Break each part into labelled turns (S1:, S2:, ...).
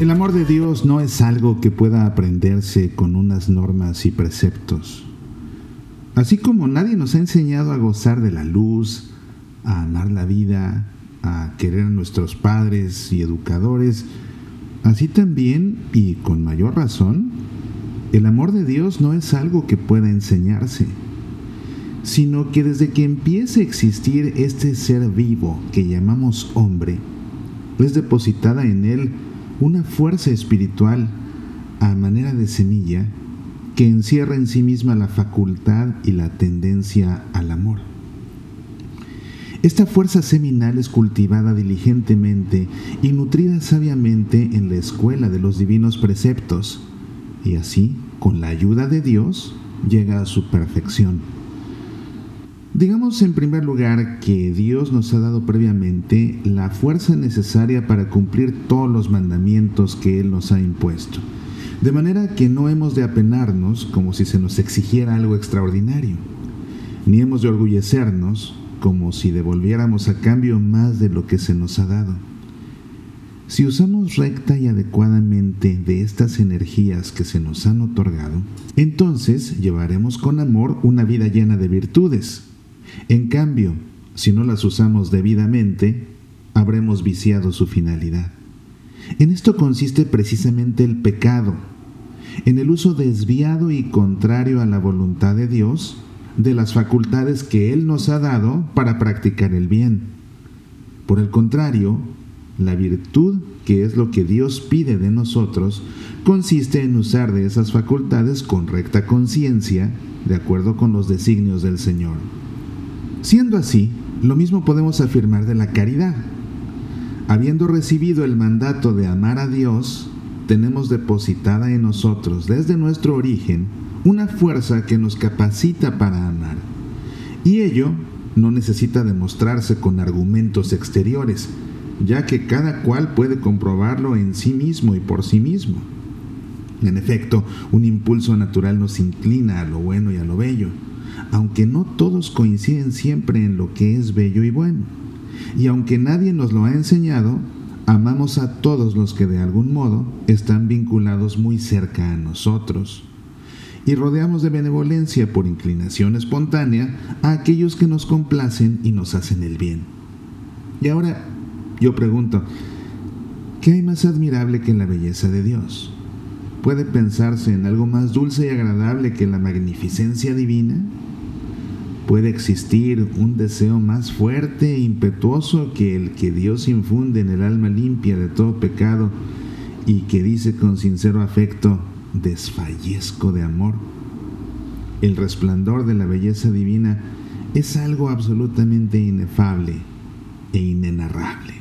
S1: El amor de Dios no es algo que pueda aprenderse con unas normas y preceptos. Así como nadie nos ha enseñado a gozar de la luz, a amar la vida, a querer a nuestros padres y educadores, así también, y con mayor razón, el amor de Dios no es algo que pueda enseñarse, sino que desde que empiece a existir este ser vivo que llamamos hombre, es depositada en él una fuerza espiritual a manera de semilla que encierra en sí misma la facultad y la tendencia al amor. Esta fuerza seminal es cultivada diligentemente y nutrida sabiamente en la escuela de los divinos preceptos, y así, con la ayuda de Dios, llega a su perfección. Digamos en primer lugar que Dios nos ha dado previamente la fuerza necesaria para cumplir todos los mandamientos que Él nos ha impuesto, de manera que no hemos de apenarnos como si se nos exigiera algo extraordinario, ni hemos de orgullecernos como si devolviéramos a cambio más de lo que se nos ha dado. Si usamos recta y adecuadamente de estas energías que se nos han otorgado, entonces llevaremos con amor una vida llena de virtudes. En cambio, si no las usamos debidamente, habremos viciado su finalidad. En esto consiste precisamente el pecado, en el uso desviado y contrario a la voluntad de Dios de las facultades que Él nos ha dado para practicar el bien. Por el contrario, la virtud, que es lo que Dios pide de nosotros, consiste en usar de esas facultades con recta conciencia, de acuerdo con los designios del Señor. Siendo así, lo mismo podemos afirmar de la caridad. Habiendo recibido el mandato de amar a Dios, tenemos depositada en nosotros desde nuestro origen una fuerza que nos capacita para amar. Y ello no necesita demostrarse con argumentos exteriores, ya que cada cual puede comprobarlo en sí mismo y por sí mismo. En efecto, un impulso natural nos inclina a lo bueno y a lo bello, aunque no todos coinciden siempre en lo que es bello y bueno. Y aunque nadie nos lo ha enseñado, amamos a todos los que de algún modo están vinculados muy cerca a nosotros y rodeamos de benevolencia por inclinación espontánea a aquellos que nos complacen y nos hacen el bien. Y ahora yo pregunto, ¿qué hay más admirable que la belleza de Dios? ¿Puede pensarse en algo más dulce y agradable que la magnificencia divina? ¿Puede existir un deseo más fuerte e impetuoso que el que Dios infunde en el alma limpia de todo pecado y que dice con sincero afecto, desfallezco de amor. El resplandor de la belleza divina es algo absolutamente inefable e inenarrable.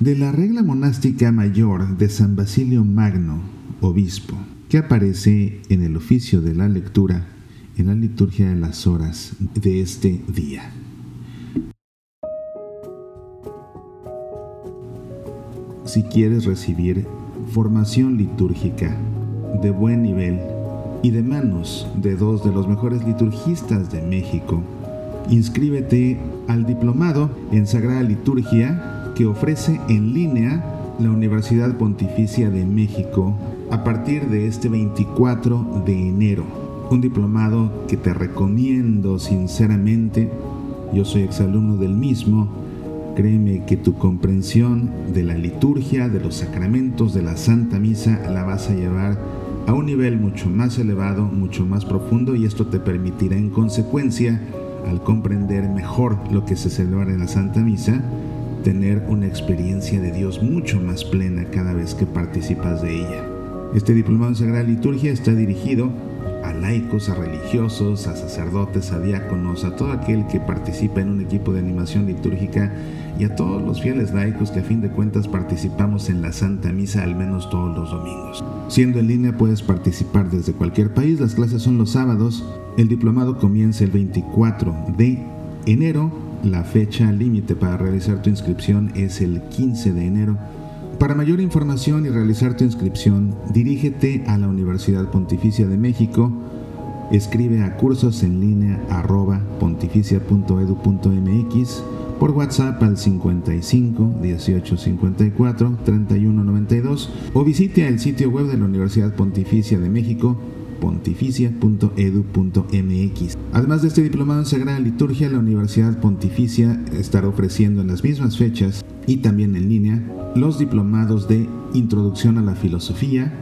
S1: De la regla monástica mayor de San Basilio Magno, obispo, que aparece en el oficio de la lectura en la liturgia de las horas de este día. Si quieres recibir formación litúrgica de buen nivel y de manos de dos de los mejores liturgistas de México. Inscríbete al diplomado en Sagrada Liturgia que ofrece en línea la Universidad Pontificia de México a partir de este 24 de enero. Un diplomado que te recomiendo sinceramente. Yo soy exalumno del mismo Créeme que tu comprensión de la liturgia, de los sacramentos, de la Santa Misa, la vas a llevar a un nivel mucho más elevado, mucho más profundo y esto te permitirá en consecuencia, al comprender mejor lo que se celebra en la Santa Misa, tener una experiencia de Dios mucho más plena cada vez que participas de ella. Este diplomado en Sagrada Liturgia está dirigido a laicos, a religiosos, a sacerdotes, a diáconos, a todo aquel que participa en un equipo de animación litúrgica y a todos los fieles laicos que a fin de cuentas participamos en la Santa Misa al menos todos los domingos. Siendo en línea puedes participar desde cualquier país, las clases son los sábados, el diplomado comienza el 24 de enero, la fecha límite para realizar tu inscripción es el 15 de enero. Para mayor información y realizar tu inscripción, dirígete a la Universidad Pontificia de México, escribe a cursos en línea pontificia.edu.mx por WhatsApp al 55 18 54 31 92 o visite el sitio web de la Universidad Pontificia de México pontificia.edu.mx. Además de este diplomado en Sagrada Liturgia, la Universidad Pontificia estará ofreciendo en las mismas fechas y también en línea los diplomados de Introducción a la Filosofía,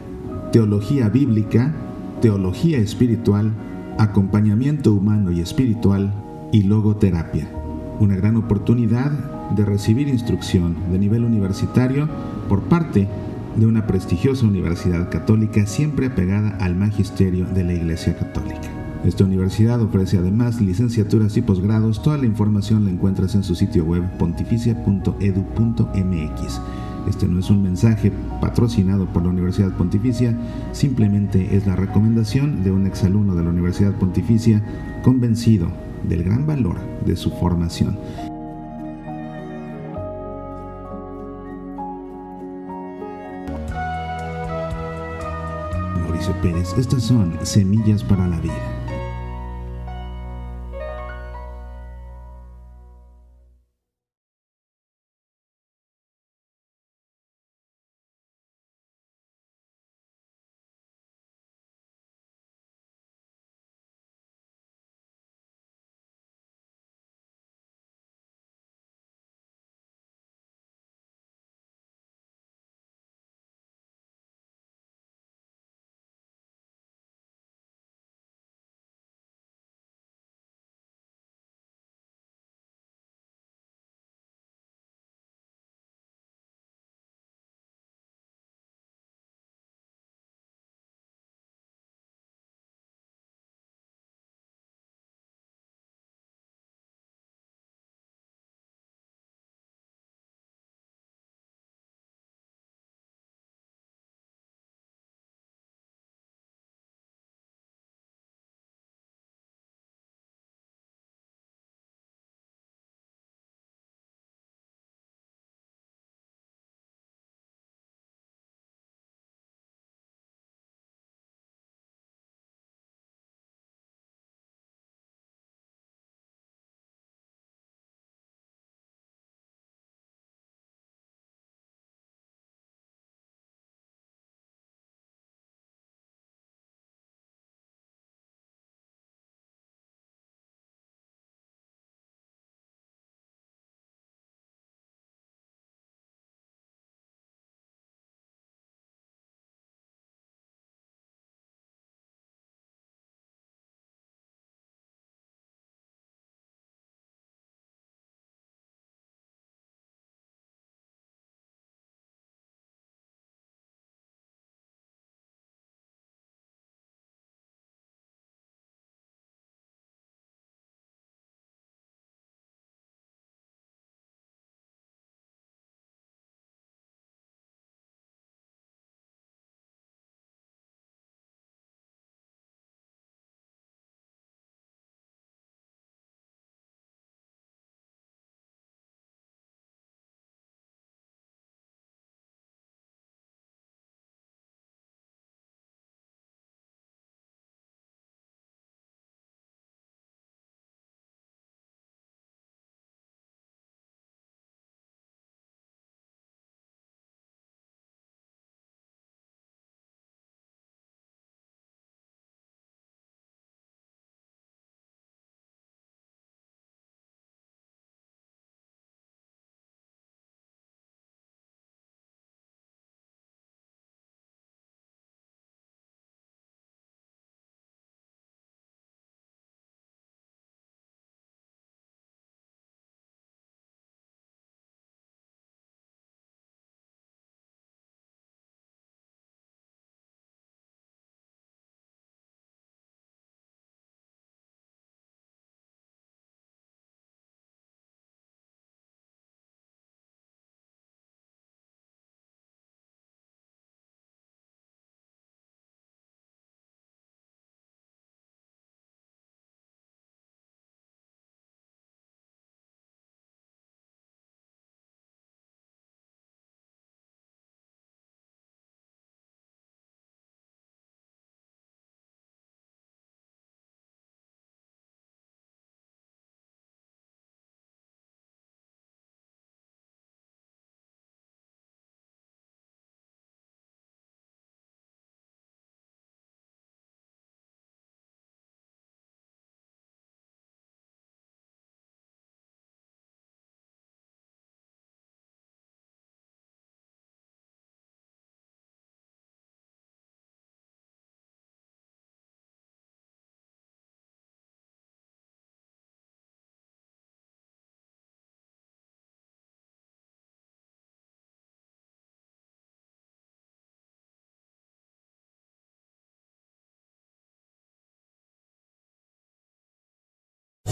S1: Teología Bíblica, Teología Espiritual, Acompañamiento Humano y Espiritual y Logoterapia una gran oportunidad de recibir instrucción de nivel universitario por parte de una prestigiosa universidad católica siempre apegada al magisterio de la Iglesia Católica. Esta universidad ofrece además licenciaturas y posgrados. Toda la información la encuentras en su sitio web pontificia.edu.mx. Este no es un mensaje patrocinado por la Universidad Pontificia, simplemente es la recomendación de un exalumno de la Universidad Pontificia convencido del gran valor de su formación. Mauricio Pérez, estas son Semillas para la Vida.